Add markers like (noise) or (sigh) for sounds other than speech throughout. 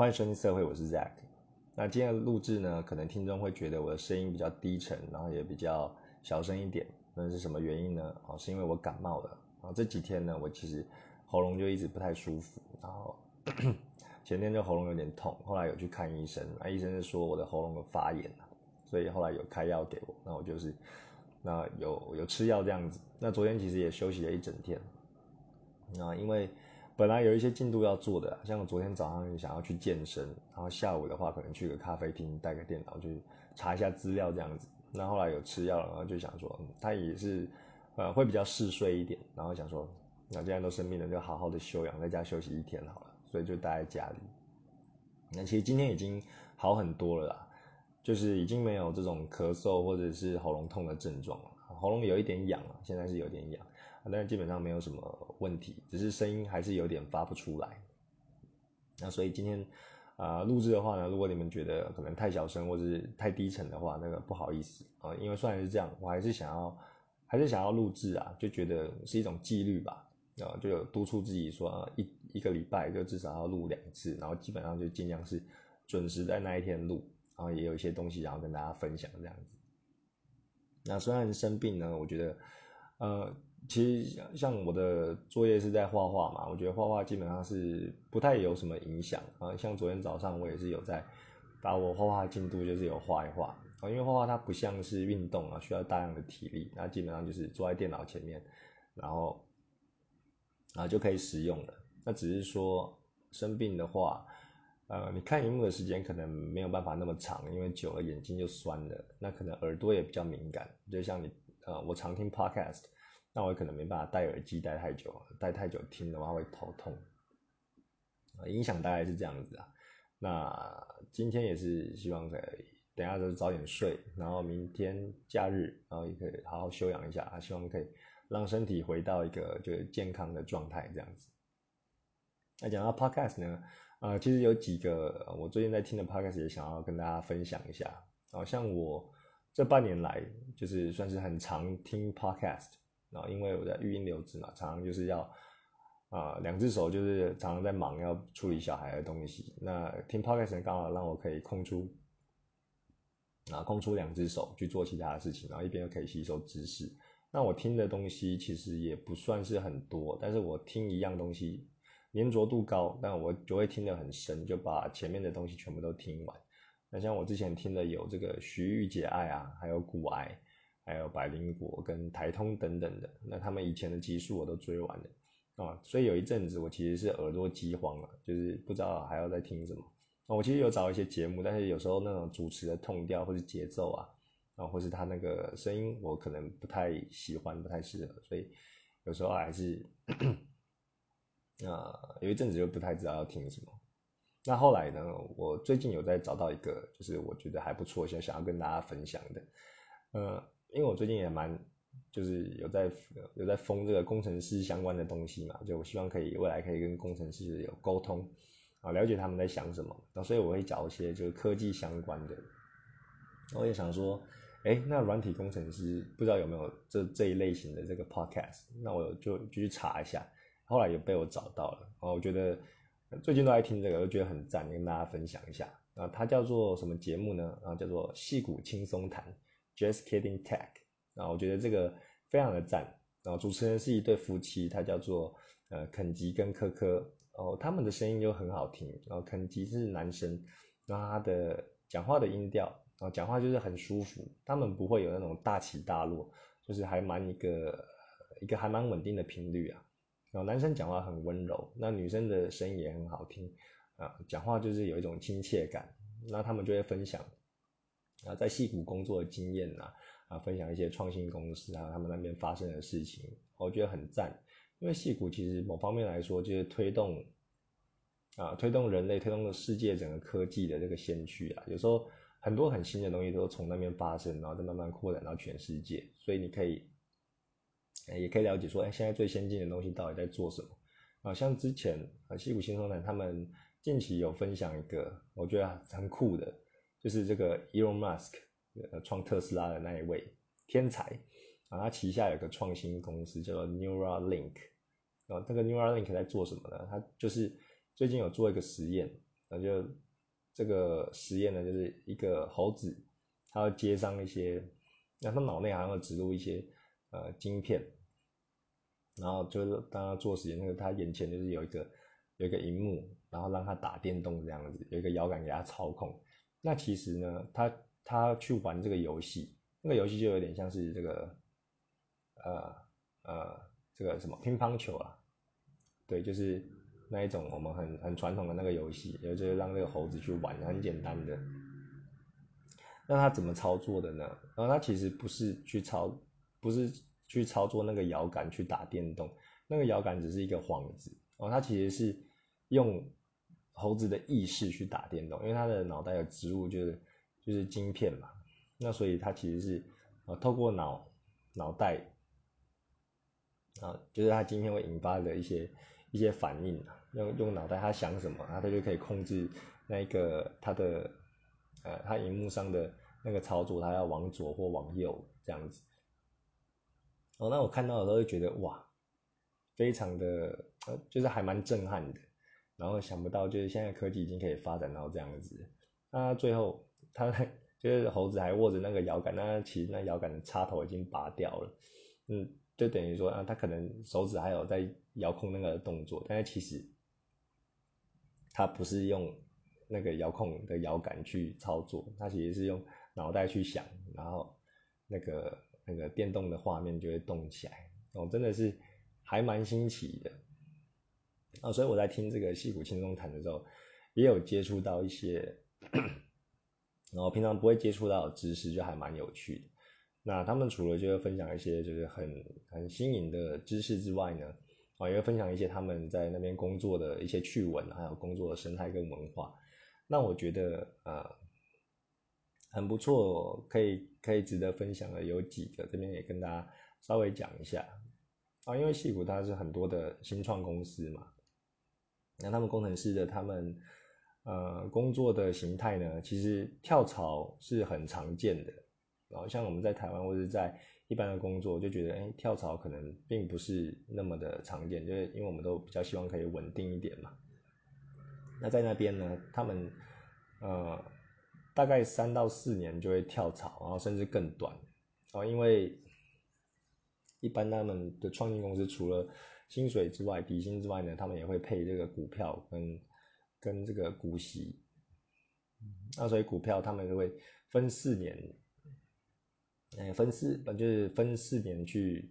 欢迎收听社会，我是 Zack。那今天的录制呢，可能听众会觉得我的声音比较低沉，然后也比较小声一点。那是什么原因呢？哦，是因为我感冒了。啊，这几天呢，我其实喉咙就一直不太舒服，然后 (coughs) 前天就喉咙有点痛，后来有去看医生，那医生是说我的喉咙有发炎了，所以后来有开药给我。那我就是那有有吃药这样子。那昨天其实也休息了一整天。那因为本来有一些进度要做的，像我昨天早上想要去健身，然后下午的话可能去个咖啡厅带个电脑去查一下资料这样子。那后来有吃药了，然后就想说，他也是呃会比较嗜睡一点，然后想说，那既然都生病了，就好好的休养，在家休息一天好了，所以就待在家里。那其实今天已经好很多了啦，就是已经没有这种咳嗽或者是喉咙痛的症状了，喉咙有一点痒啊，现在是有点痒。但是基本上没有什么问题，只是声音还是有点发不出来。那所以今天啊录制的话呢，如果你们觉得可能太小声或者是太低沉的话，那个不好意思啊，因为虽然是这样，我还是想要还是想要录制啊，就觉得是一种纪律吧，啊，就有督促自己说一一个礼拜就至少要录两次，然后基本上就尽量是准时在那一天录，然后也有一些东西然后跟大家分享这样子。那虽然生病呢，我觉得呃。其实像像我的作业是在画画嘛，我觉得画画基本上是不太有什么影响啊。像昨天早上我也是有在把我画画进度就是有画一画啊，因为画画它不像是运动啊，需要大量的体力，那基本上就是坐在电脑前面，然后啊就可以使用了。那只是说生病的话，呃，你看荧幕的时间可能没有办法那么长，因为久了眼睛就酸了，那可能耳朵也比较敏感，就像你呃，我常听 podcast。那我可能没办法戴耳机戴太久，戴太久听的话会头痛，影响大概是这样子啊。那今天也是希望可以等下就早点睡，然后明天假日，然后也可以好好休养一下啊。希望可以让身体回到一个就是健康的状态这样子。那讲到 podcast 呢，呃，其实有几个我最近在听的 podcast 也想要跟大家分享一下。好像我这半年来就是算是很常听 podcast。然后因为我在育婴留职嘛，常常就是要啊两只手就是常常在忙，要处理小孩的东西。那听 podcast 刚好让我可以空出啊空出两只手去做其他的事情，然后一边又可以吸收知识。那我听的东西其实也不算是很多，但是我听一样东西粘着度高，但我就会听得很深，就把前面的东西全部都听完。那像我之前听的有这个徐玉姐爱啊，还有古爱。还有百灵果跟台通等等的，那他们以前的集数我都追完了啊，所以有一阵子我其实是耳朵饥荒了，就是不知道还要再听什么。我其实有找一些节目，但是有时候那种主持的痛调或是节奏啊，啊，或是他那个声音，我可能不太喜欢，不太适合，所以有时候还是啊，有一阵子就不太知道要听什么。那后来呢，我最近有在找到一个，就是我觉得还不错，想想要跟大家分享的，呃。因为我最近也蛮，就是有在有在封这个工程师相关的东西嘛，就我希望可以未来可以跟工程师有沟通，啊，了解他们在想什么，那所以我会找一些就是科技相关的，我也想说，哎，那软体工程师不知道有没有这这一类型的这个 podcast，那我就就去查一下，后来也被我找到了，啊，我觉得最近都在听这个，我觉得很赞，跟大家分享一下，啊，它叫做什么节目呢？啊，叫做戏骨轻松谈。Just kidding, tech，然后我觉得这个非常的赞。然后主持人是一对夫妻，他叫做呃肯吉跟科科，然后他们的声音就很好听。然后肯吉是男生，然后他的讲话的音调，然后讲话就是很舒服。他们不会有那种大起大落，就是还蛮一个一个还蛮稳定的频率啊。然后男生讲话很温柔，那女生的声音也很好听啊，讲话就是有一种亲切感。那他们就会分享。啊，在戏谷工作的经验呐，啊，分享一些创新公司啊，他们那边发生的事情，我觉得很赞。因为戏谷其实某方面来说，就是推动啊，推动人类、推动了世界整个科技的这个先驱啊。有时候很多很新的东西都从那边发生，然后再慢慢扩展到全世界。所以你可以，也可以了解说，哎，现在最先进的东西到底在做什么啊？像之前啊，戏谷新生呢，他们近期有分享一个，我觉得很酷的。就是这个 Elon Musk，呃，创特斯拉的那一位天才啊，他旗下有个创新公司叫做 Neuralink，啊，这个 Neuralink 在做什么呢？他就是最近有做一个实验，那就这个实验呢，就是一个猴子，它要接上一些，那它脑内还要植入一些呃晶片，然后就是当他做实验，那个他眼前就是有一个有一个荧幕，然后让他打电动这样子，有一个摇杆给他操控。那其实呢，他他去玩这个游戏，那个游戏就有点像是这个呃呃这个什么乒乓球啊，对，就是那一种我们很很传统的那个游戏，也就是让这个猴子去玩，很简单的。那他怎么操作的呢？然后他其实不是去操，不是。去操作那个摇杆去打电动，那个摇杆只是一个幌子哦，他其实是用猴子的意识去打电动，因为它的脑袋有植入就是就是晶片嘛，那所以它其实是呃透过脑脑袋啊，就是它晶片会引发的一些一些反应，用用脑袋它想什么，它就可以控制那个它的呃它荧幕上的那个操作，它要往左或往右这样子。哦，那我看到的时候就觉得哇，非常的呃，就是还蛮震撼的。然后想不到就是现在科技已经可以发展到这样子。那最后他 (laughs) 就是猴子还握着那个摇杆，那其实那摇杆的插头已经拔掉了。嗯，就等于说啊，他可能手指还有在遥控那个动作，但是其实他不是用那个遥控的摇杆去操作，他其实是用脑袋去想，然后那个。那个电动的画面就会动起来，哦，真的是还蛮新奇的，啊，所以我在听这个戏骨轻松谈的时候，也有接触到一些，(clears throat) 然后平常不会接触到的知识，就还蛮有趣的。那他们除了就是分享一些就是很很新颖的知识之外呢，啊，也会分享一些他们在那边工作的一些趣闻，还有工作的生态跟文化。那我觉得，呃。很不错，可以可以值得分享的有几个，这边也跟大家稍微讲一下啊。因为戏骨它是很多的新创公司嘛，那他们工程师的他们呃工作的形态呢，其实跳槽是很常见的。然后像我们在台湾或者在一般的工作，就觉得哎跳槽可能并不是那么的常见，就是因为我们都比较希望可以稳定一点嘛。那在那边呢，他们呃。大概三到四年就会跳槽，然后甚至更短，哦，因为一般他们的创新公司除了薪水之外，底薪之外呢，他们也会配这个股票跟跟这个股息，那所以股票他们就会分四年，哎，分四，就是分四年去，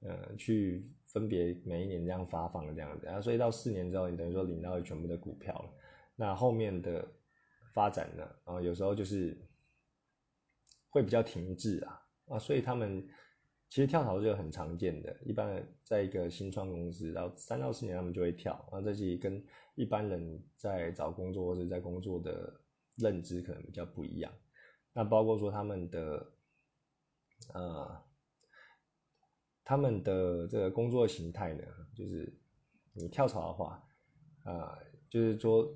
呃，去分别每一年这样发放这样子，然后所以到四年之后，你等于说领到全部的股票了，那后面的。发展呢，然后有时候就是会比较停滞啊。啊，所以他们其实跳槽是很常见的，一般在一个新创公司，然后三到四年他们就会跳，然后这些跟一般人在找工作或者在工作的认知可能比较不一样。那包括说他们的呃他们的这个工作形态呢，就是你跳槽的话，啊，就是说。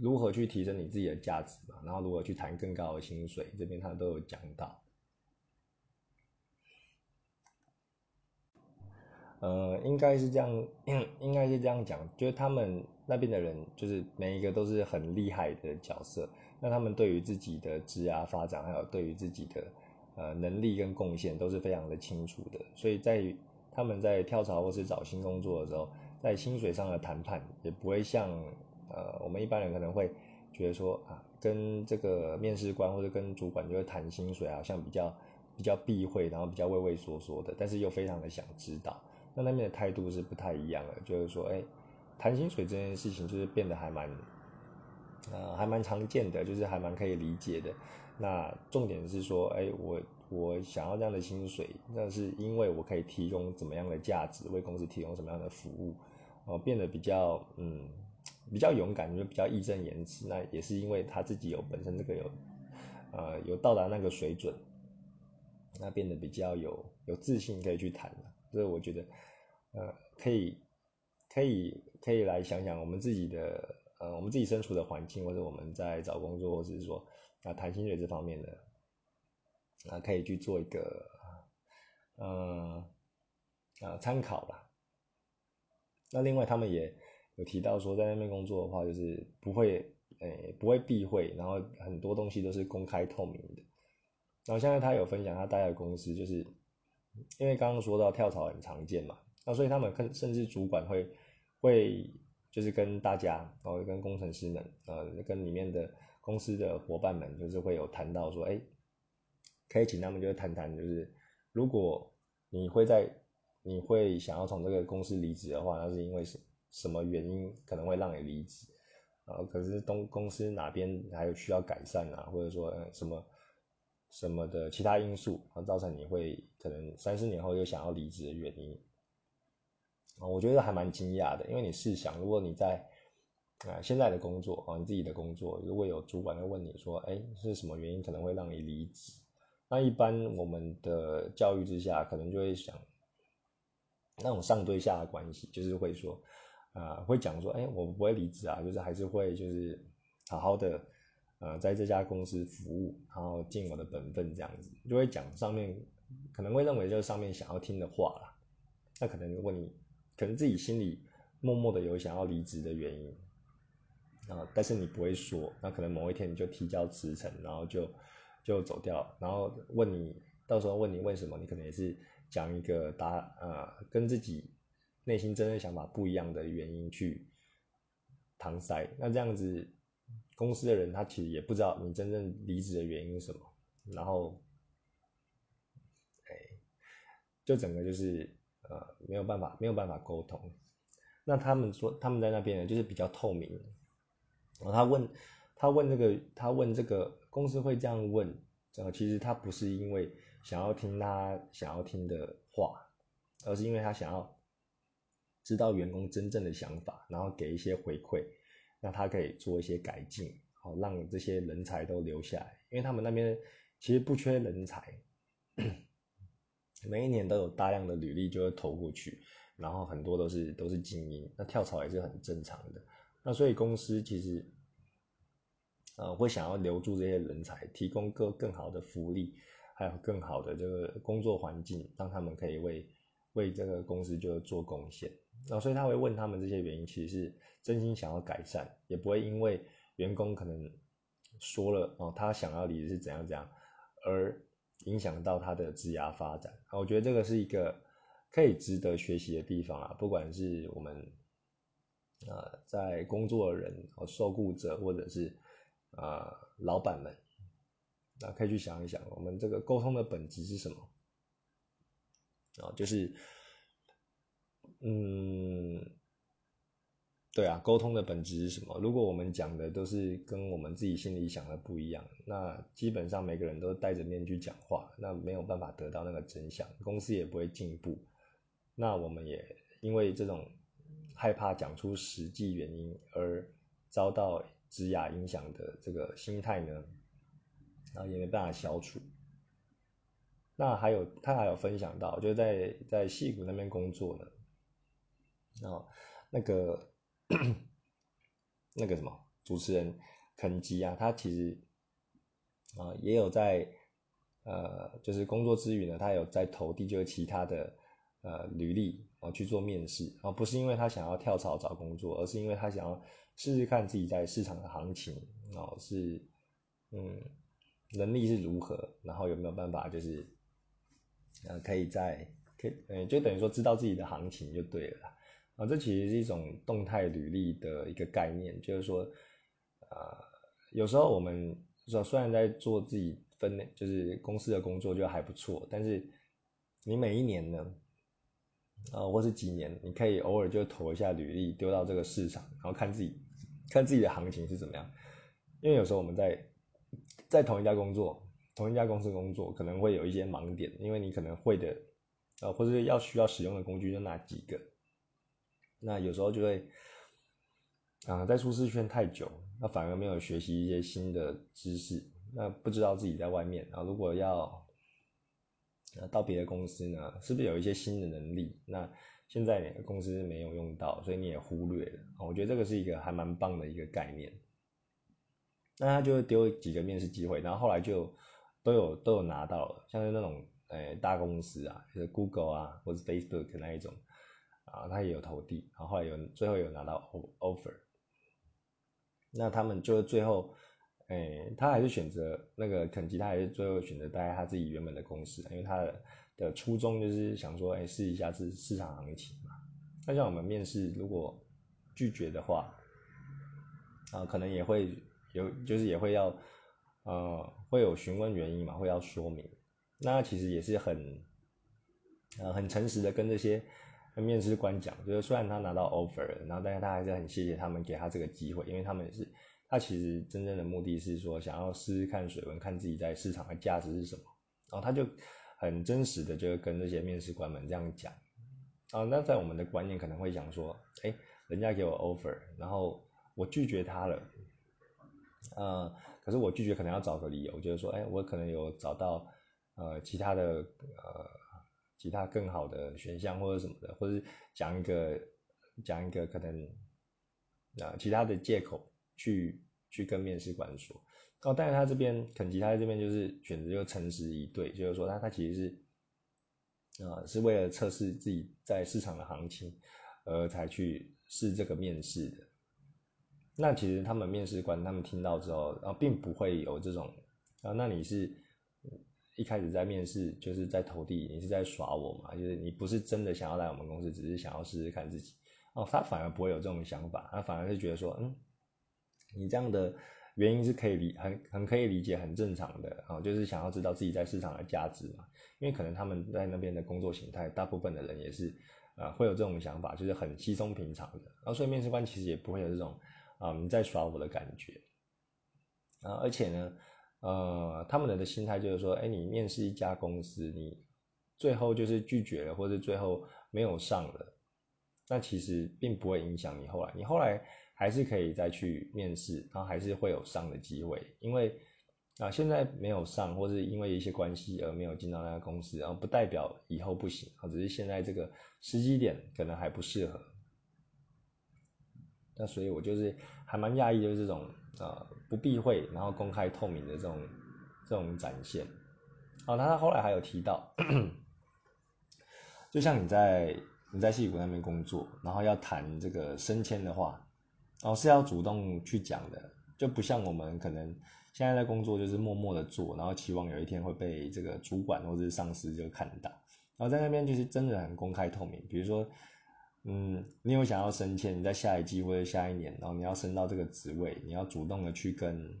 如何去提升你自己的价值嘛？然后如何去谈更高的薪水，这边他都有讲到。呃，应该是这样，应该是这样讲，就是他们那边的人，就是每一个都是很厉害的角色。那他们对于自己的职涯发展，还有对于自己的呃能力跟贡献，都是非常的清楚的。所以在他们在跳槽或是找新工作的时候，在薪水上的谈判，也不会像。呃，我们一般人可能会觉得说啊，跟这个面试官或者跟主管就会谈薪水啊，像比较比较避讳，然后比较畏畏缩缩的，但是又非常的想知道。那那边的态度是不太一样的，就是说，哎，谈薪水这件事情就是变得还蛮，呃，还蛮常见的，就是还蛮可以理解的。那重点是说，哎，我我想要这样的薪水，那是因为我可以提供怎么样的价值，为公司提供什么样的服务，哦，变得比较嗯。比较勇敢，就比较义正言辞。那也是因为他自己有本身这个有，呃，有到达那个水准，那变得比较有有自信，可以去谈了。所以我觉得，呃，可以可以可以来想想我们自己的，呃，我们自己身处的环境，或者我们在找工作，或者是说啊谈薪水这方面的，啊，可以去做一个，呃，啊参考吧。那另外他们也。有提到说，在那边工作的话，就是不会诶不会避讳，然后很多东西都是公开透明的。然后现在他有分享他待的公司，就是因为刚刚说到跳槽很常见嘛，那所以他们甚甚至主管会会就是跟大家，然后跟工程师们，呃，跟里面的公司的伙伴们，就是会有谈到说，哎，可以请他们就是谈谈，就是如果你会在你会想要从这个公司离职的话，那是因为什什么原因可能会让你离职？啊，可是东公司哪边还有需要改善啊，或者说什么？什么的其他因素啊，造成你会可能三四年后又想要离职的原因啊，我觉得还蛮惊讶的，因为你试想，如果你在啊现在的工作啊，你自己的工作，如果有主管在问你说，哎，是什么原因可能会让你离职？那一般我们的教育之下，可能就会想那种上对下的关系，就是会说啊，会讲说，哎，我不会离职啊，就是还是会就是好好的。呃，在这家公司服务，然后尽我的本分，这样子就会讲上面可能会认为就是上面想要听的话啦。那可能如果你可能自己心里默默的有想要离职的原因啊，但是你不会说，那可能某一天你就提交辞呈，然后就就走掉，然后问你到时候问你为什么，你可能也是讲一个答呃跟自己内心真正想法不一样的原因去搪塞，那这样子。公司的人他其实也不知道你真正离职的原因是什么，然后，哎，就整个就是呃没有办法没有办法沟通。那他们说他们在那边呢就是比较透明，然后他问他问这个他问这个公司会这样问，呃其实他不是因为想要听他想要听的话，而是因为他想要知道员工真正的想法，然后给一些回馈。那他可以做一些改进，好让这些人才都留下来，因为他们那边其实不缺人才，每一年都有大量的履历就会投过去，然后很多都是都是精英，那跳槽也是很正常的。那所以公司其实，呃，会想要留住这些人才，提供更更好的福利，还有更好的这个工作环境，让他们可以为为这个公司就做贡献。那所以他会问他们这些原因，其实是真心想要改善，也不会因为员工可能说了哦，他想要离职是怎样怎样，而影响到他的职涯发展。啊我觉得这个是一个可以值得学习的地方啊，不管是我们呃在工作的人、受雇者，或者是啊老板们，那可以去想一想，我们这个沟通的本质是什么啊？就是。嗯，对啊，沟通的本质是什么？如果我们讲的都是跟我们自己心里想的不一样，那基本上每个人都戴着面具讲话，那没有办法得到那个真相，公司也不会进步。那我们也因为这种害怕讲出实际原因而遭到职涯影响的这个心态呢，然后也没办法消除。那还有他还有分享到，就在在戏谷那边工作呢。哦，那个那个什么主持人肯基啊，他其实啊也有在呃，就是工作之余呢，他有在投递就是其他的呃履历啊去做面试啊，不是因为他想要跳槽找工作，而是因为他想要试试看自己在市场的行情哦是嗯能力是如何，然后有没有办法就是呃可以在可以就等于说知道自己的行情就对了。啊，这其实是一种动态履历的一个概念，就是说，呃，有时候我们说虽然在做自己分内，就是公司的工作就还不错，但是你每一年呢，啊，或是几年，你可以偶尔就投一下履历，丢到这个市场，然后看自己看自己的行情是怎么样。因为有时候我们在在同一家工作，同一家公司工作，可能会有一些盲点，因为你可能会的，呃，或者要需要使用的工具就那几个。那有时候就会，啊，在舒适圈太久，那反而没有学习一些新的知识，那不知道自己在外面啊，如果要，呃，到别的公司呢，是不是有一些新的能力？那现在公司没有用到，所以你也忽略了。我觉得这个是一个还蛮棒的一个概念。那他就会丢几个面试机会，然后后来就都有都有拿到了，像是那种诶大公司啊，就是 Google 啊，或者 Facebook 那一种。啊，他也有投递，然后后来有最后有拿到 offer，那他们就最后，哎，他还是选择那个肯吉，他还是最后选择待在他自己原本的公司，因为他的初衷就是想说，哎，试一下市市场行情嘛。那像我们面试如果拒绝的话，啊，可能也会有，就是也会要，呃，会有询问原因嘛，会要说明。那其实也是很，呃，很诚实的跟这些面试官讲，就是虽然他拿到 offer，然后但是他还是很谢谢他们给他这个机会，因为他们是，他其实真正的目的是说想要试试看水温，看自己在市场的价值是什么。然后他就很真实的就跟这些面试官们这样讲。啊，那在我们的观念可能会想说，哎，人家给我 offer，然后我拒绝他了，呃，可是我拒绝可能要找个理由，就是说，哎，我可能有找到。呃，其他的呃，其他更好的选项或者什么的，或者讲一个讲一个可能啊其他的借口去去跟面试官说哦，但是他这边肯吉他这边就是选择就诚实以对，就是说他他其实是啊是为了测试自己在市场的行情而才去试这个面试的。那其实他们面试官他们听到之后啊，并不会有这种啊，那你是。一开始在面试就是在投递，你是在耍我嘛？就是你不是真的想要来我们公司，只是想要试试看自己哦。他反而不会有这种想法，他反而是觉得说，嗯，你这样的原因是可以理很很可以理解，很正常的啊，就是想要知道自己在市场的价值嘛。因为可能他们在那边的工作形态，大部分的人也是呃会有这种想法，就是很稀松平常的。然后所以面试官其实也不会有这种啊你在耍我的感觉啊，而且呢。呃，他们的心态就是说，哎，你面试一家公司，你最后就是拒绝了，或者最后没有上了，那其实并不会影响你后来，你后来还是可以再去面试，然后还是会有上的机会，因为啊，现在没有上，或是因为一些关系而没有进到那家公司，然后不代表以后不行，啊，只是现在这个时机点可能还不适合。那所以我就是还蛮讶异，就是这种呃不避讳，然后公开透明的这种这种展现。哦，那他后来还有提到，(clears throat) 就像你在你在戏谷那边工作，然后要谈这个升迁的话，哦是要主动去讲的，就不像我们可能现在在工作就是默默的做，然后期望有一天会被这个主管或者是上司就看到，然后在那边就是真的很公开透明，比如说。嗯，你有想要升迁，你在下一季或者下一年，然后你要升到这个职位，你要主动的去跟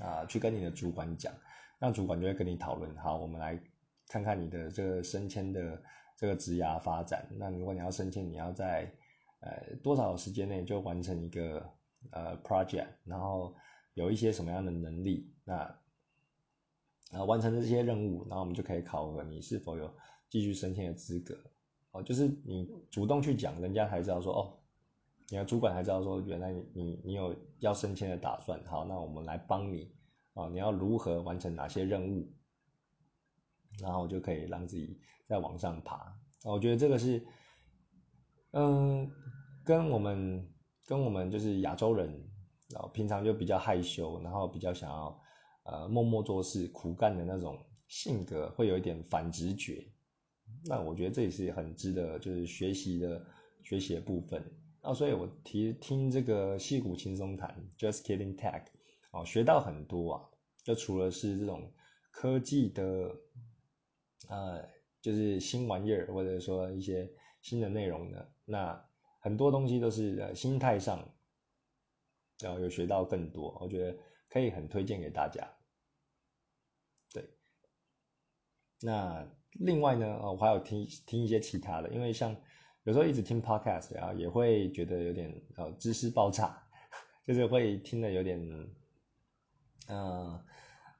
啊，去跟你的主管讲，那主管就会跟你讨论。好，我们来看看你的这个升迁的这个职涯发展。那如果你要升迁，你要在呃多少时间内就完成一个呃 project，然后有一些什么样的能力，那然后完成这些任务，然后我们就可以考核你是否有继续升迁的资格。哦，就是你主动去讲，人家才知道说哦，你的主管才知道说，原来你你你有要升迁的打算。好，那我们来帮你啊，你要如何完成哪些任务，然后就可以让自己再往上爬。我觉得这个是，嗯，跟我们跟我们就是亚洲人，然后平常就比较害羞，然后比较想要呃默默做事、苦干的那种性格，会有一点反直觉。那我觉得这也是很值得就是学习的学习的部分啊，所以我提听这个戏骨轻松谈，Just Kidding Tech，哦，学到很多啊，就除了是这种科技的，呃，就是新玩意儿或者说一些新的内容的，那很多东西都是呃心态上，然后有学到更多，我觉得可以很推荐给大家。对，那。另外呢，我还有听听一些其他的，因为像有时候一直听 podcast 啊，也会觉得有点呃知识爆炸，(laughs) 就是会听的有点，呃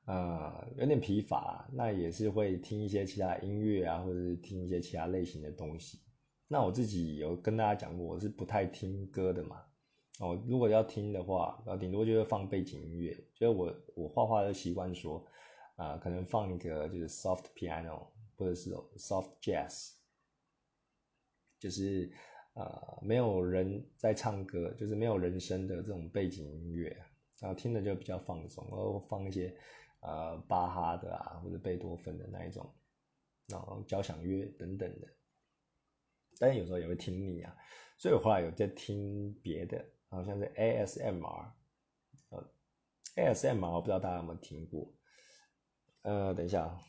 呃有点疲乏。那也是会听一些其他音乐啊，或者是听一些其他类型的东西。那我自己有跟大家讲过，我是不太听歌的嘛。哦，如果要听的话，呃，顶多就是放背景音乐。就是我我画画的习惯说，啊，可能放一个就是 soft piano。或者是 soft jazz，就是呃没有人在唱歌，就是没有人声的这种背景音乐，然后听着就比较放松，然后放一些呃巴哈的啊或者贝多芬的那一种，然后交响乐等等的，但有时候也会听腻啊，所以我后来有在听别的，好像是 ASMR ASMR 我不知道大家有没有听过，呃，等一下，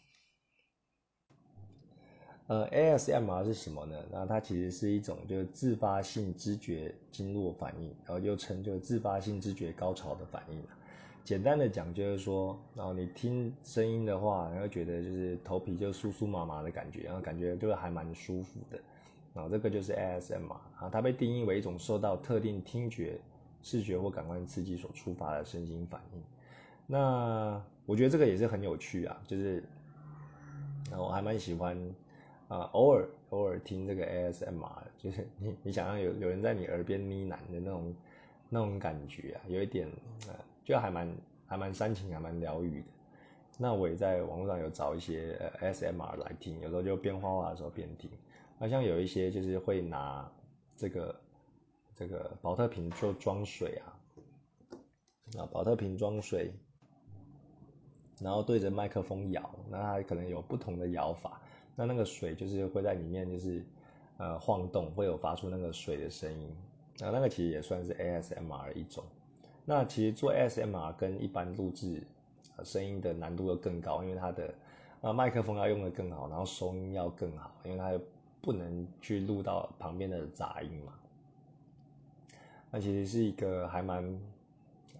呃，ASMR 是什么呢？那它其实是一种就是自发性知觉经络反应，然后又称就自发性知觉高潮的反应。简单的讲就是说，然后你听声音的话，然后觉得就是头皮就酥酥麻麻的感觉，然后感觉就是还蛮舒服的。然后这个就是 ASMR 啊，它被定义为一种受到特定听觉。视觉或感官刺激所触发的身心反应，那我觉得这个也是很有趣啊，就是，我还蛮喜欢啊，偶尔偶尔听这个 ASMR，就是你你想要有有人在你耳边呢喃的那种那种感觉啊，有一点呃，就还蛮还蛮煽情，还蛮疗愈的。那我也在网络上有找一些呃 ASMR 来听，有时候就边画画的时候边听。好像有一些就是会拿这个。这个保特瓶就装水啊，啊，保特瓶装水，然后对着麦克风摇，那它可能有不同的摇法，那那个水就是会在里面就是呃晃动，会有发出那个水的声音，那那个其实也算是 ASMR 一种。那其实做 ASMR 跟一般录制声音的难度又更高，因为它的啊麦克风要用的更好，然后收音要更好，因为它不能去录到旁边的杂音嘛。那其实是一个还蛮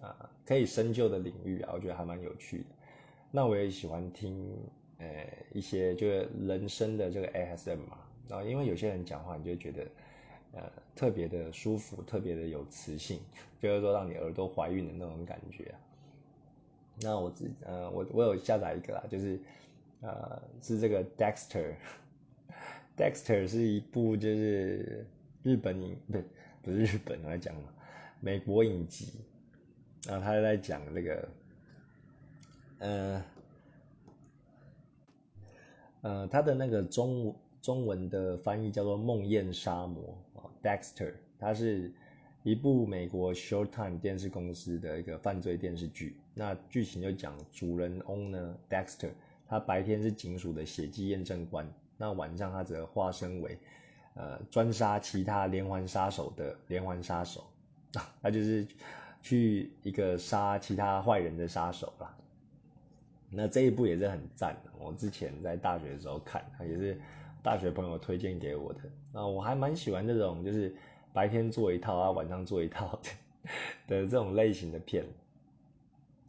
啊可以深究的领域啊，我觉得还蛮有趣的。那我也喜欢听呃一些就是人生的这个 ASM 嘛，然后因为有些人讲话你就觉得呃特别的舒服，特别的有磁性，就是说让你耳朵怀孕的那种感觉。那我自呃我我有下载一个啦，就是呃是这个 Dexter，Dexter (laughs) 是一部就是日本影不对。不是日本来讲嘛，美国影集，然后他在讲那个，呃，呃，他的那个中中文的翻译叫做《梦魇杀魔》啊 （Dexter），它是一部美国 Showtime 电视公司的一个犯罪电视剧。那剧情就讲主人翁呢，Dexter，他白天是警署的血迹验证官，那晚上他则化身为。呃，专杀其他连环杀手的连环杀手，(laughs) 他就是去一个杀其他坏人的杀手啦。那这一部也是很赞的，我之前在大学的时候看，也是大学朋友推荐给我的。那我还蛮喜欢这种，就是白天做一套啊，晚上做一套的的这种类型的片。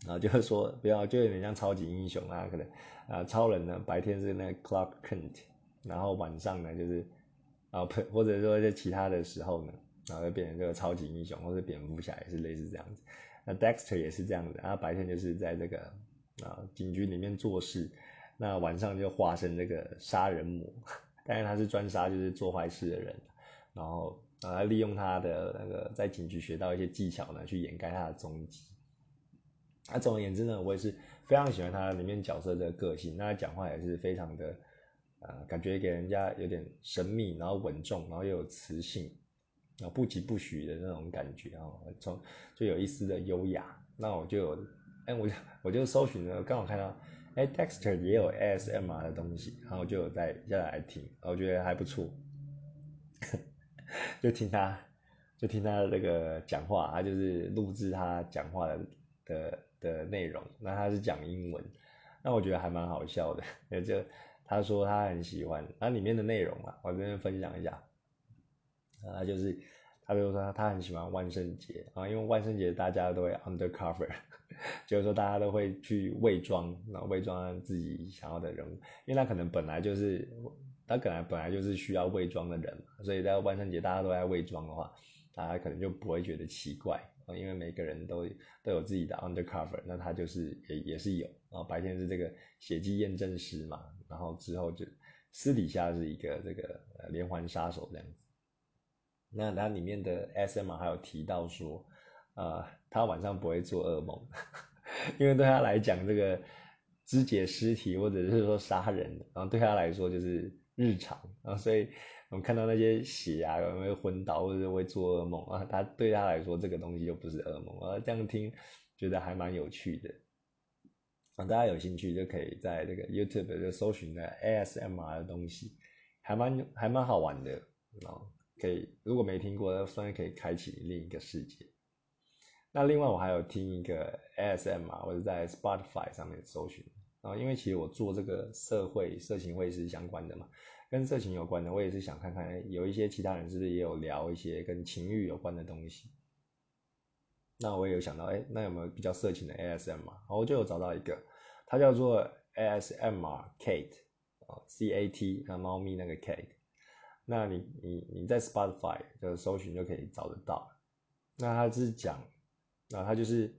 啊，就是说不要，就有点像超级英雄啊，可能啊，超人呢白天是那个 Clark Kent，然后晚上呢就是。啊，或者说在其他的时候呢，然后就变成这个超级英雄，或者蝙蝠侠也是类似这样子。那 Dexter 也是这样子，然后白天就是在这个啊警局里面做事，那晚上就化身这个杀人魔，(laughs) 但是他是专杀就是做坏事的人，然后啊利用他的那个在警局学到一些技巧呢，去掩盖他的踪迹。那总而言之呢，我也是非常喜欢他里面角色的个性，那讲话也是非常的。啊，感觉给人家有点神秘，然后稳重，然后又有磁性，啊，不疾不徐的那种感觉啊，从就有一丝的优雅。那我就，哎，我就我就搜寻了，刚好看到，哎，Dexter 也有 ASMR 的东西，然后就有在下来听，我觉得还不错，(laughs) 就听他，就听他的那个讲话，他就是录制他讲话的的的内容，那他是讲英文，那我觉得还蛮好笑的，(laughs) 也就。他说他很喜欢，那里面的内容啊，我这边分享一下。啊，就是他比如说他很喜欢万圣节啊，因为万圣节大家都会 undercover，(laughs) 就是说大家都会去伪装，然后伪装自己想要的人物，因为他可能本来就是他可能本来就是需要伪装的人，所以在万圣节大家都在伪装的话，大家可能就不会觉得奇怪啊，因为每个人都都有自己的 undercover，那他就是也也是有啊，白天是这个血迹验证师嘛。然后之后就私底下是一个这个连环杀手这样子。那它里面的 SM 还有提到说，呃，他晚上不会做噩梦，(laughs) 因为对他来讲，这个肢解尸体或者是说杀人，然后对他来说就是日常啊，所以我们看到那些血啊，有没有昏倒或者会做噩梦啊，他对他来说这个东西就不是噩梦啊，这样听觉得还蛮有趣的。啊，大家有兴趣就可以在这个 YouTube 就搜寻的 ASMR 的东西，还蛮还蛮好玩的，啊，可以如果没听过，那算是可以开启另一个世界。那另外我还有听一个 ASM 啊，或者在 Spotify 上面搜寻啊，因为其实我做这个社会色情会是相关的嘛，跟色情有关的，我也是想看看有一些其他人是不是也有聊一些跟情欲有关的东西。那我也有想到，哎，那有没有比较色情的 ASM 嘛？然后我就有找到一个，它叫做 ASMR Cat 啊，C A T 那猫咪那个 Cat。那你你你在 Spotify 的搜寻就可以找得到。那他是讲，那他就是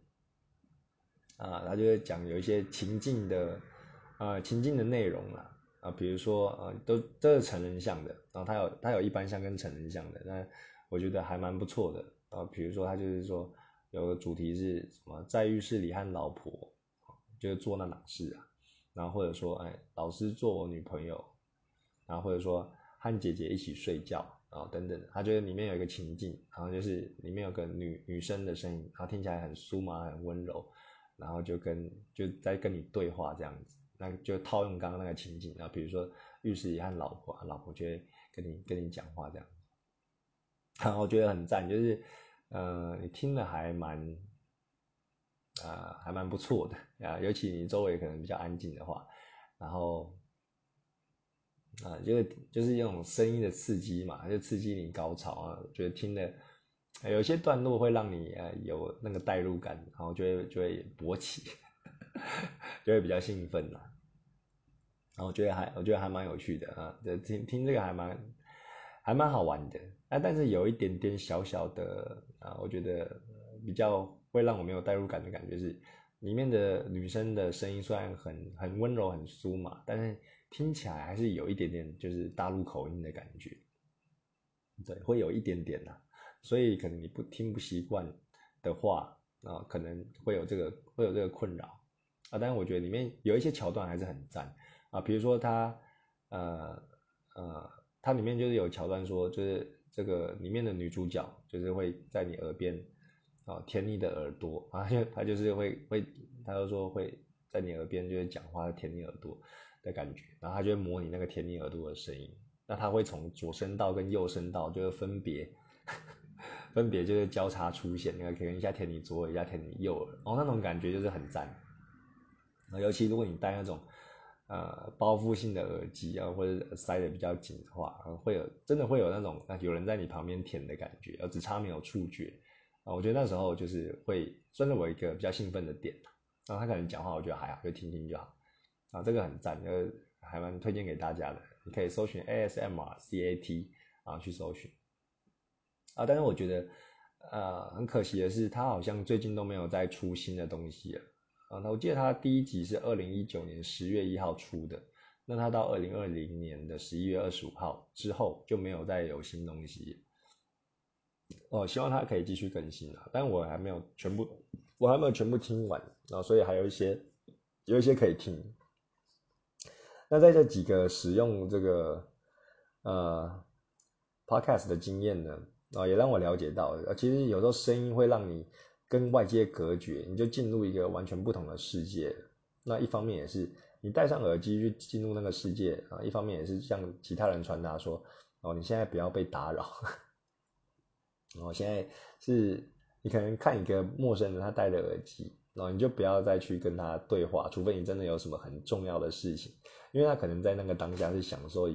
啊，他就是讲有一些情境的啊情境的内容啦啊，比如说啊，都都是成人向的，然后他有他有一般向跟成人向的，那我觉得还蛮不错的啊。比如说他就是说。有个主题是什么？在浴室里和老婆，就是做那档事啊。然后或者说，哎，老师做我女朋友，然后或者说和姐姐一起睡觉，然后等等。他觉得里面有一个情境，然后就是里面有个女女生的声音，然后听起来很酥麻、很温柔，然后就跟就在跟你对话这样子。那就套用刚刚那个情境，然后比如说浴室里和老婆，老婆就会跟你跟你讲话这样。然后我觉得很赞，就是。呃，你听了还蛮，啊，还蛮不错的啊，尤其你周围可能比较安静的话，然后，啊，就就是用声音的刺激嘛，就刺激你高潮啊，觉得听的有些段落会让你呃有那个代入感，然后就会就会勃起，(laughs) 就会比较兴奋嘛，然后我觉得还我觉得还蛮有趣的啊，这听听这个还蛮还蛮好玩的。啊，但是有一点点小小的啊，我觉得比较会让我没有代入感的感觉是，里面的女生的声音虽然很很温柔很酥嘛，但是听起来还是有一点点就是大陆口音的感觉，对，会有一点点呐，所以可能你不听不习惯的话啊，可能会有这个会有这个困扰。啊，但是我觉得里面有一些桥段还是很赞。啊，比如说它呃呃，它里面就是有桥段说就是。这个里面的女主角就是会在你耳边啊舔你的耳朵。(laughs) 啊，就她就是会会，她就说会在你耳边就是讲话舔你耳朵的感觉，然后他就会模拟那个舔你耳朵的声音，那他会从左声道跟右声道就是分别 (laughs) 分别就是交叉出现，那个可能一下舔你左耳，一下舔你右耳，哦那种感觉就是很赞，啊尤其如果你戴那种。呃，包覆性的耳机啊，或者塞的比较紧的话，会有真的会有那种有人在你旁边舔的感觉，而只差没有触觉啊。我觉得那时候就是会算是我一个比较兴奋的点。然后他可能讲话，我觉得还好，就听听就好啊。这个很赞，呃，还蛮推荐给大家的。你可以搜寻 ASMR CAT 啊，去搜寻啊。但是我觉得呃，很可惜的是，他好像最近都没有再出新的东西了。啊，我记得他第一集是二零一九年十月一号出的，那他到二零二零年的十一月二十五号之后就没有再有新东西。哦，希望他可以继续更新啊，但我还没有全部，我还没有全部听完啊，所以还有一些有一些可以听。那在这几个使用这个呃 podcast 的经验呢，啊，也让我了解到，其实有时候声音会让你。跟外界隔绝，你就进入一个完全不同的世界。那一方面也是你戴上耳机去进入那个世界啊，一方面也是向其他人传达说：哦，你现在不要被打扰。然 (laughs) 后现在是你可能看一个陌生人他戴着耳机，然后你就不要再去跟他对话，除非你真的有什么很重要的事情，因为他可能在那个当下是享受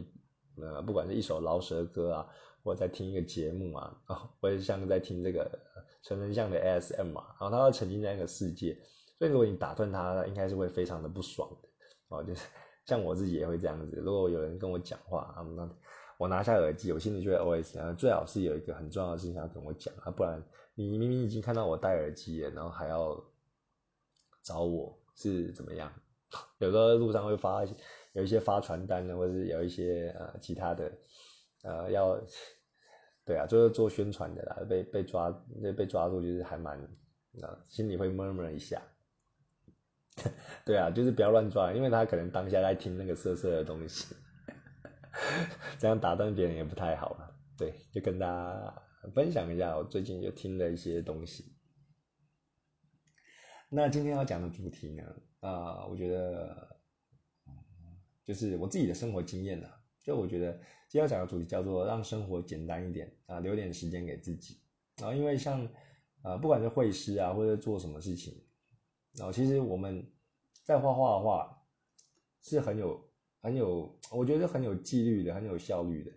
呃，不管是一首饶舌歌啊。或者在听一个节目啊，啊，(laughs) 我也像在听这个成人像的 ASM 嘛，然后他要沉浸在那个世界，所以如果你打断他，应该是会非常的不爽的，哦，就是像我自己也会这样子，如果有人跟我讲话啊，那我拿下耳机，我心里就会 OS 啊，最好是有一个很重要的事情要跟我讲啊，不然你明明已经看到我戴耳机了，然后还要找我是怎么样？有时候路上会发有一些发传单的，或者是有一些呃其他的。呃，要，对啊，就是做宣传的啦，被被抓，被被抓住，就是还蛮，啊，心里会闷闷一下。(laughs) 对啊，就是不要乱抓，因为他可能当下在听那个色色的东西，(laughs) 这样打断别人也不太好了。对，就跟大家分享一下我最近就听的一些东西。那今天要讲的主题呢，啊，我觉得，就是我自己的生活经验呢。就我觉得今天要讲的主题叫做让生活简单一点啊，留点时间给自己啊。因为像呃，不管是会师啊，或者做什么事情，然后其实我们在画画的话是很有很有，我觉得很有纪律的，很有效率的。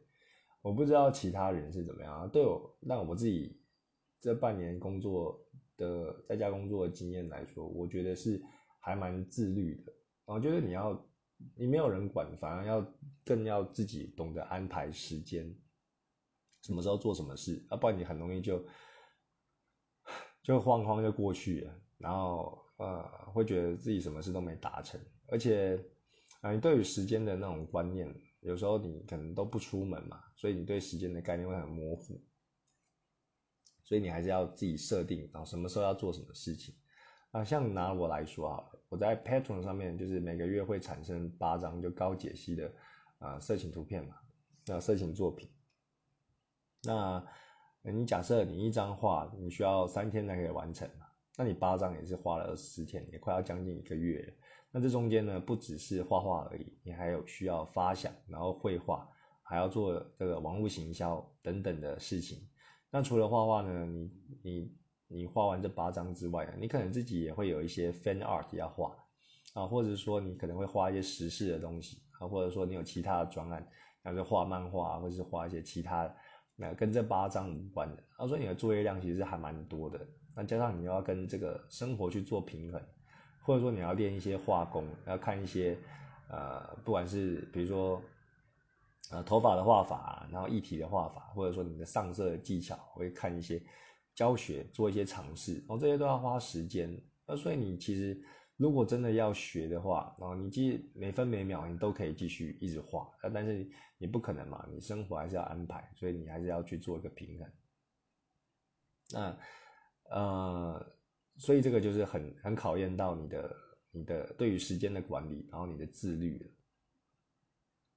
我不知道其他人是怎么样，对我，但我自己这半年工作的在家工作的经验来说，我觉得是还蛮自律的。我觉得你要你没有人管，反而要更要自己懂得安排时间，什么时候做什么事，要不然你很容易就。就晃晃就过去了，然后呃，会觉得自己什么事都没达成，而且啊，你对于时间的那种观念，有时候你可能都不出门嘛，所以你对时间的概念会很模糊，所以你还是要自己设定，然后什么时候要做什么事情啊。像拿我来说啊，我在 Patron 上面就是每个月会产生八张就高解析的啊色情图片嘛，那色情作品，那。你假设你一张画你需要三天才可以完成？那你八张也是花了二十天，也快要将近一个月了。那这中间呢，不只是画画而已，你还有需要发想，然后绘画，还要做这个网络行销等等的事情。那除了画画呢，你你你画完这八张之外，你可能自己也会有一些 fan art 要画啊，或者说你可能会画一些时事的东西啊，或者说你有其他的专案，像是画漫画，或者是画一些其他。那跟这八张无关的，他说你的作业量其实还蛮多的，那加上你要跟这个生活去做平衡，或者说你要练一些画功，要看一些呃，不管是比如说呃头发的画法，然后一体的画法，或者说你的上色技巧，会看一些教学，做一些尝试，然后这些都要花时间，那所以你其实。如果真的要学的话，然后你既每分每秒你都可以继续一直画，但是你不可能嘛，你生活还是要安排，所以你还是要去做一个平衡。那呃，所以这个就是很很考验到你的你的对于时间的管理，然后你的自律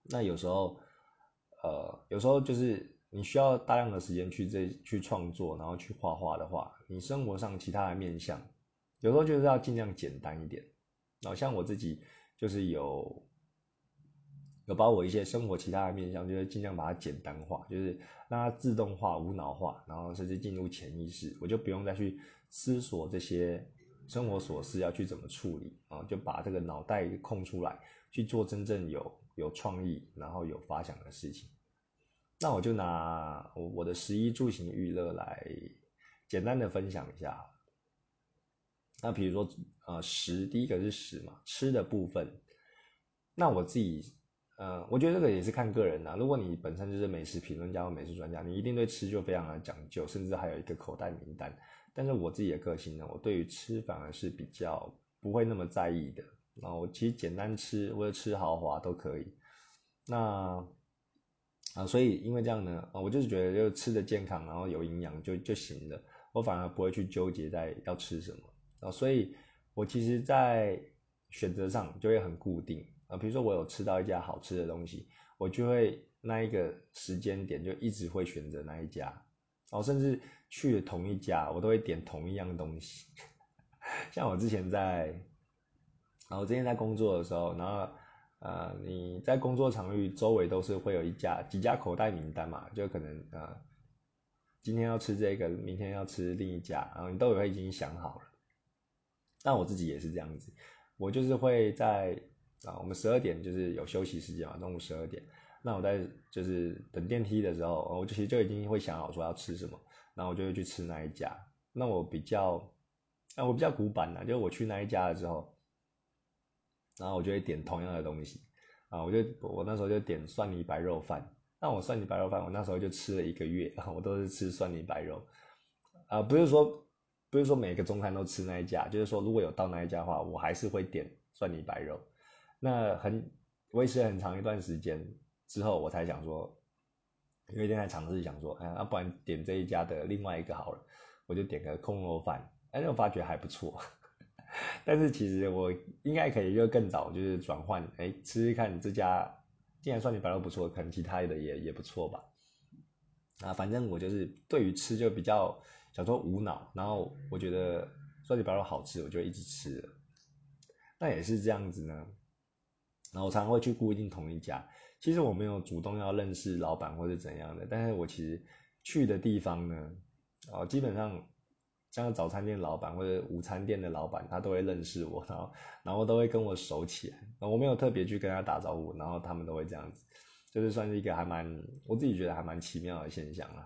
那有时候呃，有时候就是你需要大量的时间去这去创作，然后去画画的话，你生活上其他的面向。有时候就是要尽量简单一点，然后像我自己就是有有把我一些生活其他的面向，就是尽量把它简单化，就是让它自动化、无脑化，然后甚至进入潜意识，我就不用再去思索这些生活琐事要去怎么处理啊，就把这个脑袋空出来去做真正有有创意，然后有发想的事情。那我就拿我我的十一住行娱乐来简单的分享一下。那比如说，呃，食，第一个是食嘛，吃的部分。那我自己，呃，我觉得这个也是看个人的。如果你本身就是美食评论家或美食专家，你一定对吃就非常的讲究，甚至还有一个口袋名单。但是我自己的个性呢，我对于吃反而是比较不会那么在意的。那我其实简单吃或者吃豪华都可以。那啊，所以因为这样呢，啊我就是觉得就吃的健康，然后有营养就就行了。我反而不会去纠结在要吃什么。啊，所以我其实，在选择上就会很固定啊。比如说，我有吃到一家好吃的东西，我就会那一个时间点就一直会选择那一家。然后，甚至去了同一家，我都会点同一样东西。(laughs) 像我之前在，啊，我之前在工作的时候，然后呃，你在工作场域周围都是会有一家几家口袋名单嘛，就可能呃，今天要吃这个，明天要吃另一家，然后你都有已经想好了。但我自己也是这样子，我就是会在啊，我们十二点就是有休息时间嘛，中午十二点。那我在就是等电梯的时候，我其实就已经会想好说要吃什么，然后我就会去吃那一家。那我比较，啊，我比较古板的，就是我去那一家的时候，然后我就会点同样的东西啊，我就我那时候就点蒜泥白肉饭。那我蒜泥白肉饭，我那时候就吃了一个月，(laughs) 我都是吃蒜泥白肉，啊，不是说。不是说每个中餐都吃那一家，就是说如果有到那一家的话，我还是会点蒜泥白肉。那很维持很长一段时间之后，我才想说，有一天在尝试想说，哎，要不然点这一家的另外一个好了，我就点个空肉饭。哎，我发觉还不错。(laughs) 但是其实我应该可以就更早就是转换，哎，吃吃看这家既然蒜泥白肉不错，可能其他的也也不错吧。啊，反正我就是对于吃就比较。想说无脑，然后我觉得蒜泥白肉好吃，我就一直吃。那也是这样子呢。然后我常会去固定同一家。其实我没有主动要认识老板或者怎样的，但是我其实去的地方呢，哦，基本上像早餐店老板或者午餐店的老板，他都会认识我，然后然后都会跟我熟起来。我没有特别去跟他打招呼，然后他们都会这样子，就是算是一个还蛮我自己觉得还蛮奇妙的现象了。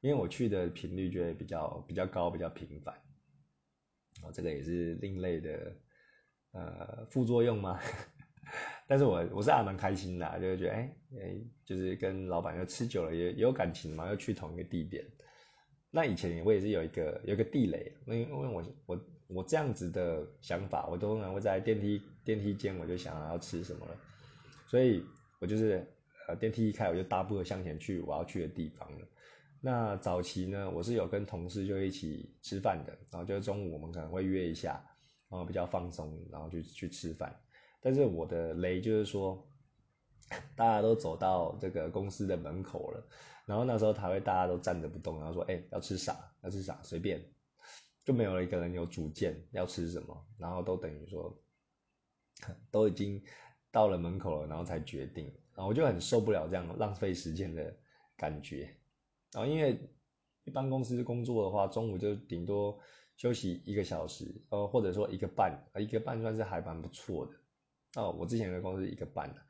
因为我去的频率就会比较比较高，比较频繁。哦，这个也是另类的呃副作用吗？(laughs) 但是我我是还蛮开心的，就是觉得哎哎，就是跟老板又吃久了也也有感情嘛，又去同一个地点。那以前我也是有一个有一个地雷，因为因为我我我这样子的想法，我通常会在电梯电梯间我就想要吃什么了，所以我就是呃电梯一开我就大步的向前去我要去的地方了。那早期呢，我是有跟同事就一起吃饭的，然后就是中午我们可能会约一下，然后比较放松，然后就去吃饭。但是我的雷就是说，(coughs) 大家都走到这个公司的门口了，然后那时候才会大家都站着不动，然后说：“哎，要吃啥？要吃啥？随便。”就没有一个人有主见要吃什么，然后都等于说，都已经到了门口了，然后才决定。然后我就很受不了这样浪费时间的感觉。然后因为一般公司工作的话，中午就顶多休息一个小时，呃，或者说一个半，一个半算是还蛮不错的。哦，我之前的公司一个半的，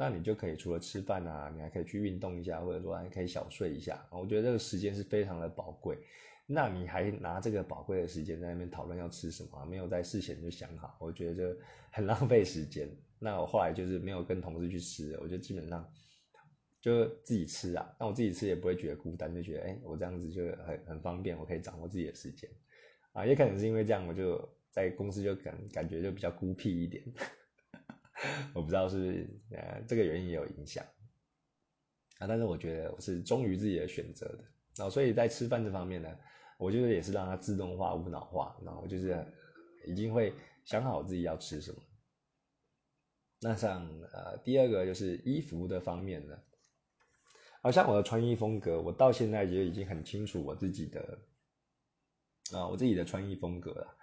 那你就可以除了吃饭啊，你还可以去运动一下，或者说还可以小睡一下。我觉得这个时间是非常的宝贵。那你还拿这个宝贵的时间在那边讨论要吃什么，没有在事前就想好，我觉得就很浪费时间。那我后来就是没有跟同事去吃，我就基本上就自己吃啊。那我自己吃也不会觉得孤单，就觉得哎，我这样子就很很方便，我可以掌握自己的时间啊。也可能是因为这样，我就在公司就感感觉就比较孤僻一点。(laughs) 我不知道是呃这个原因也有影响啊，但是我觉得我是忠于自己的选择的，然后所以在吃饭这方面呢，我觉得也是让它自动化、无脑化，然后就是已经会想好自己要吃什么。那像呃第二个就是衣服的方面呢，好像我的穿衣风格，我到现在也已经很清楚我自己的啊我自己的穿衣风格了，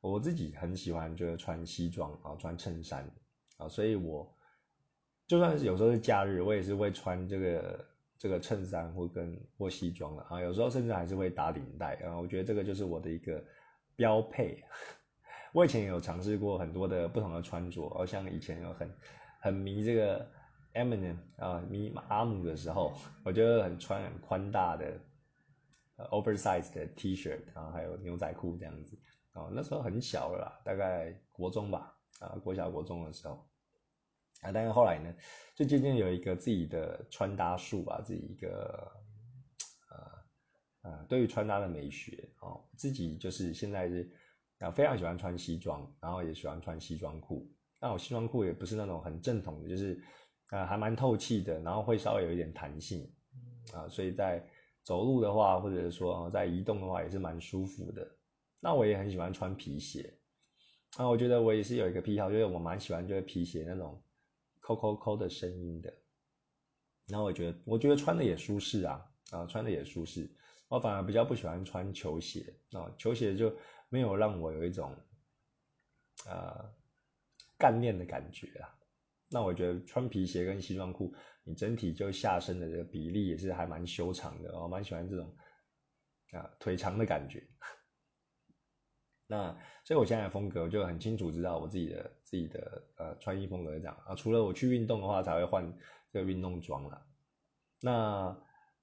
我自己很喜欢就是穿西装啊，穿衬衫。啊，所以我就算是有时候是假日，我也是会穿这个这个衬衫或跟或西装的啊。有时候甚至还是会打领带啊。我觉得这个就是我的一个标配。(laughs) 我以前有尝试过很多的不同的穿着，好像以前有很很迷这个 Eminem 啊，迷阿姆的时候，我觉得很穿很宽大的 oversize 的 T 恤啊，还有牛仔裤这样子啊。那时候很小了，大概国中吧。啊，国小国中的时候，啊，但是后来呢，就渐渐有一个自己的穿搭术吧，自己一个，呃，呃，对于穿搭的美学哦，自己就是现在是啊，非常喜欢穿西装，然后也喜欢穿西装裤。那我西装裤也不是那种很正统的，就是啊，还蛮透气的，然后会稍微有一点弹性啊，所以在走路的话，或者说在移动的话，也是蛮舒服的。那我也很喜欢穿皮鞋。啊，我觉得我也是有一个癖好，就是我蛮喜欢就是皮鞋那种扣扣扣的声音的。然后我觉得，我觉得穿的也舒适啊，啊，穿的也舒适。我反而比较不喜欢穿球鞋啊，球鞋就没有让我有一种呃干练的感觉啊。那我觉得穿皮鞋跟西装裤，你整体就下身的这个比例也是还蛮修长的，我蛮喜欢这种啊腿长的感觉。(laughs) 那所以，我现在的风格我就很清楚知道我自己的自己的呃穿衣风格这样啊。除了我去运动的话，才会换这个运动装了。那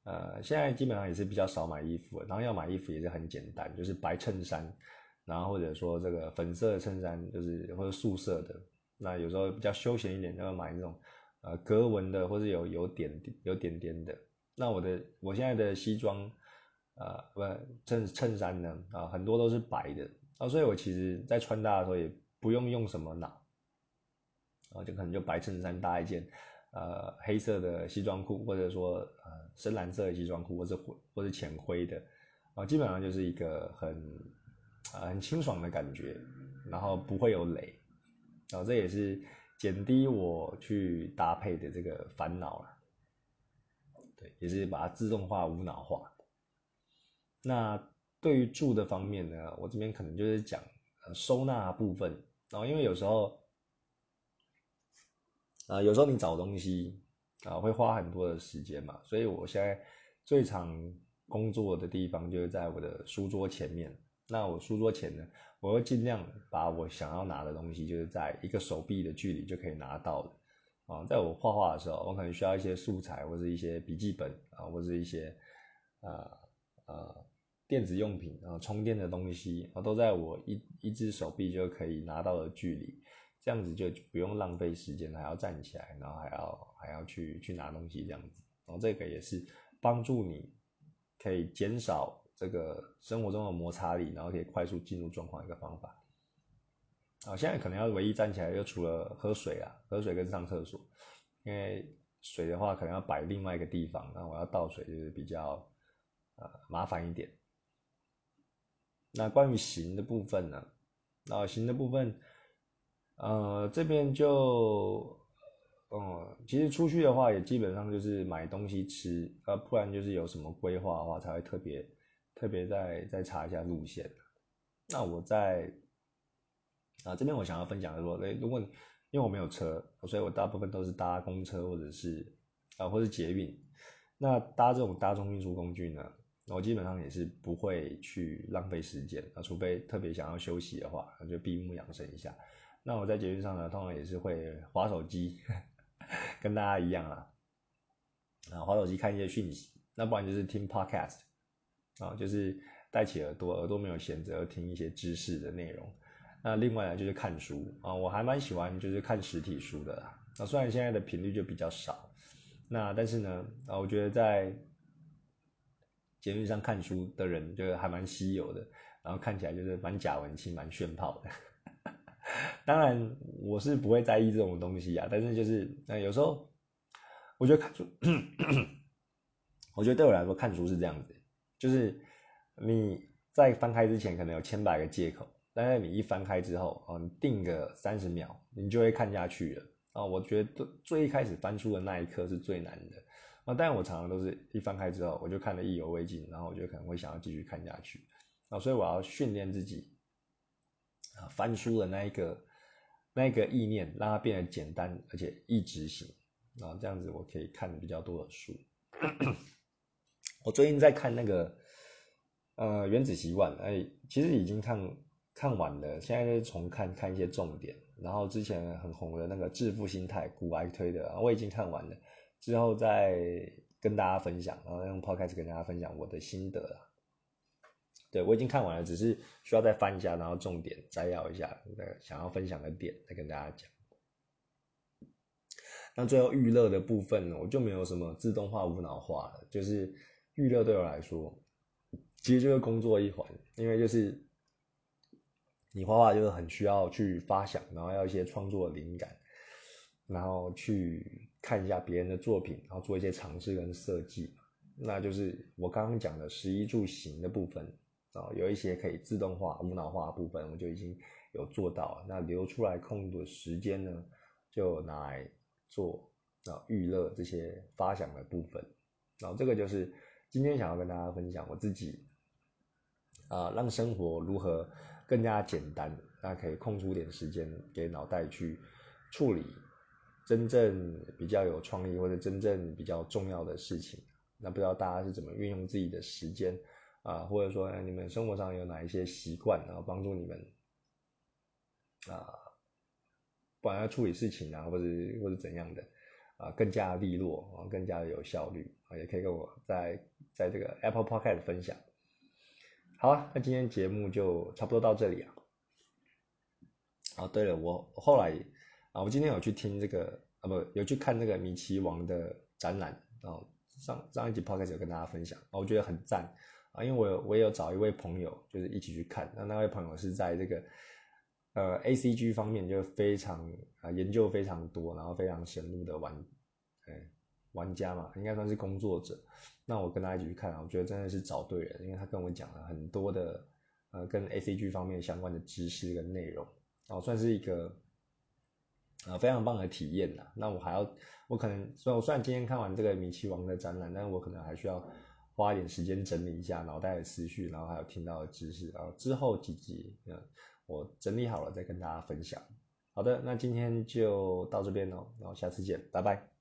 呃，现在基本上也是比较少买衣服，然后要买衣服也是很简单，就是白衬衫，然后或者说这个粉色的衬衫，就是或者素色的。那有时候比较休闲一点，就要买那种呃格纹的，或者有有点有点点的。那我的我现在的西装啊不衬衬衫呢啊，很多都是白的。啊，所以我其实，在穿搭的时候也不用用什么脑，啊，就可能就白衬衫搭一件，呃，黑色的西装裤，或者说呃深蓝色的西装裤，或者灰或者浅灰的，啊，基本上就是一个很啊很清爽的感觉，然后不会有雷，啊，这也是减低我去搭配的这个烦恼了，对，也是把它自动化、无脑化，那。对于住的方面呢，我这边可能就是讲收纳部分，然后因为有时候，啊，有时候你找东西啊会花很多的时间嘛，所以我现在最常工作的地方就是在我的书桌前面那我书桌前呢，我会尽量把我想要拿的东西，就是在一个手臂的距离就可以拿到的。啊，在我画画的时候，我可能需要一些素材，或者一些笔记本啊，或者一些呃呃电子用品啊，充电的东西啊，都在我一一只手臂就可以拿到的距离，这样子就不用浪费时间，还要站起来，然后还要还要去去拿东西这样子。然后这个也是帮助你可以减少这个生活中的摩擦力，然后可以快速进入状况一个方法。啊，现在可能要唯一站起来，就除了喝水啊，喝水跟上厕所，因为水的话可能要摆另外一个地方，然后我要倒水就是比较呃麻烦一点。那关于行的部分呢？啊，行的部分，呃，这边就，嗯，其实出去的话也基本上就是买东西吃，呃，不然就是有什么规划的话才会特别特别再再查一下路线。那我在。啊，这边我想要分享的说，哎，如果因为我没有车，所以我大部分都是搭公车或者是啊，或是捷运。那搭这种大众运输工具呢，我基本上也是不会去浪费时间啊，除非特别想要休息的话，那就闭目养神一下。那我在捷运上呢，通常也是会划手机，(laughs) 跟大家一样啊，啊，划手机看一些讯息。那不然就是听 podcast 啊，就是戴起耳朵，耳朵没有闲着，听一些知识的内容。那另外呢，就是看书啊，我还蛮喜欢就是看实体书的啦。那虽然现在的频率就比较少，那但是呢，啊，我觉得在节目上看书的人就还蛮稀有的，然后看起来就是蛮假文青、蛮炫炮的。(laughs) 当然我是不会在意这种东西啊，但是就是那有时候我觉得看书，(coughs) 我觉得对我来说看书是这样子，就是你在翻开之前可能有千百个借口。但是你一翻开之后，啊，你定个三十秒，你就会看下去了啊。我觉得最最一开始翻书的那一刻是最难的啊。但我常常都是一翻开之后，我就看得意犹未尽，然后我就可能会想要继续看下去啊。所以我要训练自己啊，翻书的那一个那一个意念，让它变得简单而且易执行啊。这样子我可以看比较多的书。(clears throat) 我最近在看那个呃《原子习惯》，哎，其实已经看。看完了，现在就重看看一些重点，然后之前很红的那个致富心态，古白推的，我已经看完了，之后再跟大家分享，然后用 podcast 跟大家分享我的心得了。对我已经看完了，只是需要再翻一下，然后重点摘要一下，想要分享的点再跟大家讲。那最后预热的部分呢，我就没有什么自动化、无脑化了，就是预热对我来说，其实就是工作一环，因为就是。你画画就是很需要去发想，然后要一些创作灵感，然后去看一下别人的作品，然后做一些尝试跟设计。那就是我刚刚讲的十一住行的部分啊，有一些可以自动化、无脑化的部分，我就已经有做到。那留出来空的时间呢，就拿来做啊预热这些发想的部分。然后这个就是今天想要跟大家分享我自己啊，让生活如何。更加简单，那可以空出点时间给脑袋去处理真正比较有创意或者真正比较重要的事情。那不知道大家是怎么运用自己的时间啊，或者说你们生活上有哪一些习惯，然后帮助你们啊，不管要处理事情啊，或者或者怎样的啊，更加利落啊，更加的有效率啊，也可以跟我在在这个 Apple Podcast 分享。好啊，那今天节目就差不多到这里啊。哦，对了，我后来啊，我今天有去听这个啊，不，有去看那个米奇王的展览啊。上上一集 podcast 有跟大家分享啊，我觉得很赞啊，因为我我也有找一位朋友，就是一起去看。那那位朋友是在这个呃 A C G 方面就非常啊研究非常多，然后非常深入的玩，哎。玩家嘛，应该算是工作者。那我跟他一起去看，我觉得真的是找对人，因为他跟我讲了很多的呃跟 A C G 方面相关的知识跟内容，然后算是一个啊非常棒的体验啦。那我还要，我可能虽然我虽然今天看完这个米奇王的展览，但是我可能还需要花一点时间整理一下脑袋的思绪，然后还有听到的知识，然后之后几集嗯我整理好了再跟大家分享。好的，那今天就到这边喽，然后下次见，拜拜。